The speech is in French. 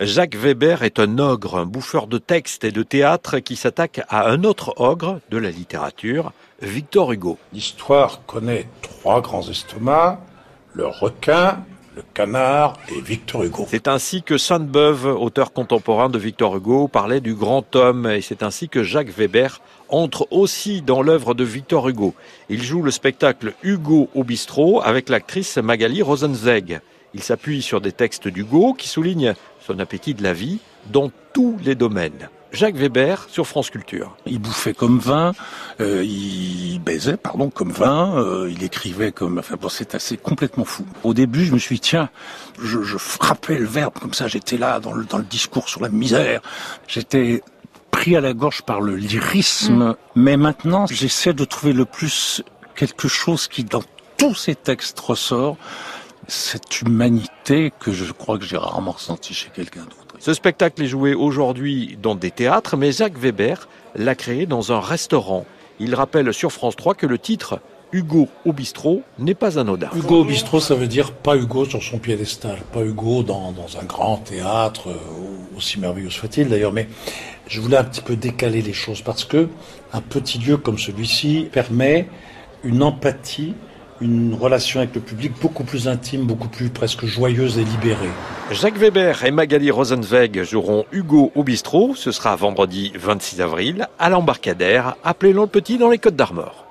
Jacques Weber est un ogre, un bouffeur de textes et de théâtre qui s'attaque à un autre ogre de la littérature, Victor Hugo. L'histoire connaît trois grands estomacs, le requin, le canard et Victor Hugo. C'est ainsi que Sainte-Beuve, auteur contemporain de Victor Hugo, parlait du grand homme et c'est ainsi que Jacques Weber entre aussi dans l'œuvre de Victor Hugo. Il joue le spectacle Hugo au bistrot avec l'actrice Magali Rosenzweig. Il s'appuie sur des textes d'Hugo qui soulignent son appétit de la vie dans tous les domaines. Jacques Weber sur France Culture. Il bouffait comme vin, euh, il baisait, pardon, comme vin, euh, il écrivait comme... Enfin bon, c'est assez complètement fou. Au début, je me suis dit, tiens, je, je frappais le verbe comme ça, j'étais là dans le, dans le discours sur la misère, j'étais pris à la gorge par le lyrisme, mais maintenant, j'essaie de trouver le plus quelque chose qui, dans tous ces textes, ressort, cette humanité que je crois que j'ai rarement ressentie chez quelqu'un d'autre. Ce spectacle est joué aujourd'hui dans des théâtres, mais Jacques Weber l'a créé dans un restaurant. Il rappelle sur France 3 que le titre Hugo au bistrot n'est pas anodin. Hugo au bistrot, ça veut dire pas Hugo sur son piédestal, pas Hugo dans, dans un grand théâtre, euh, aussi merveilleux soit-il d'ailleurs, mais je voulais un petit peu décaler les choses parce que un petit lieu comme celui-ci permet une empathie une relation avec le public beaucoup plus intime, beaucoup plus presque joyeuse et libérée. Jacques Weber et Magali Rosenzweig joueront Hugo au bistrot. Ce sera vendredi 26 avril à l'embarcadère. Appelez-le Petit dans les Côtes d'Armor.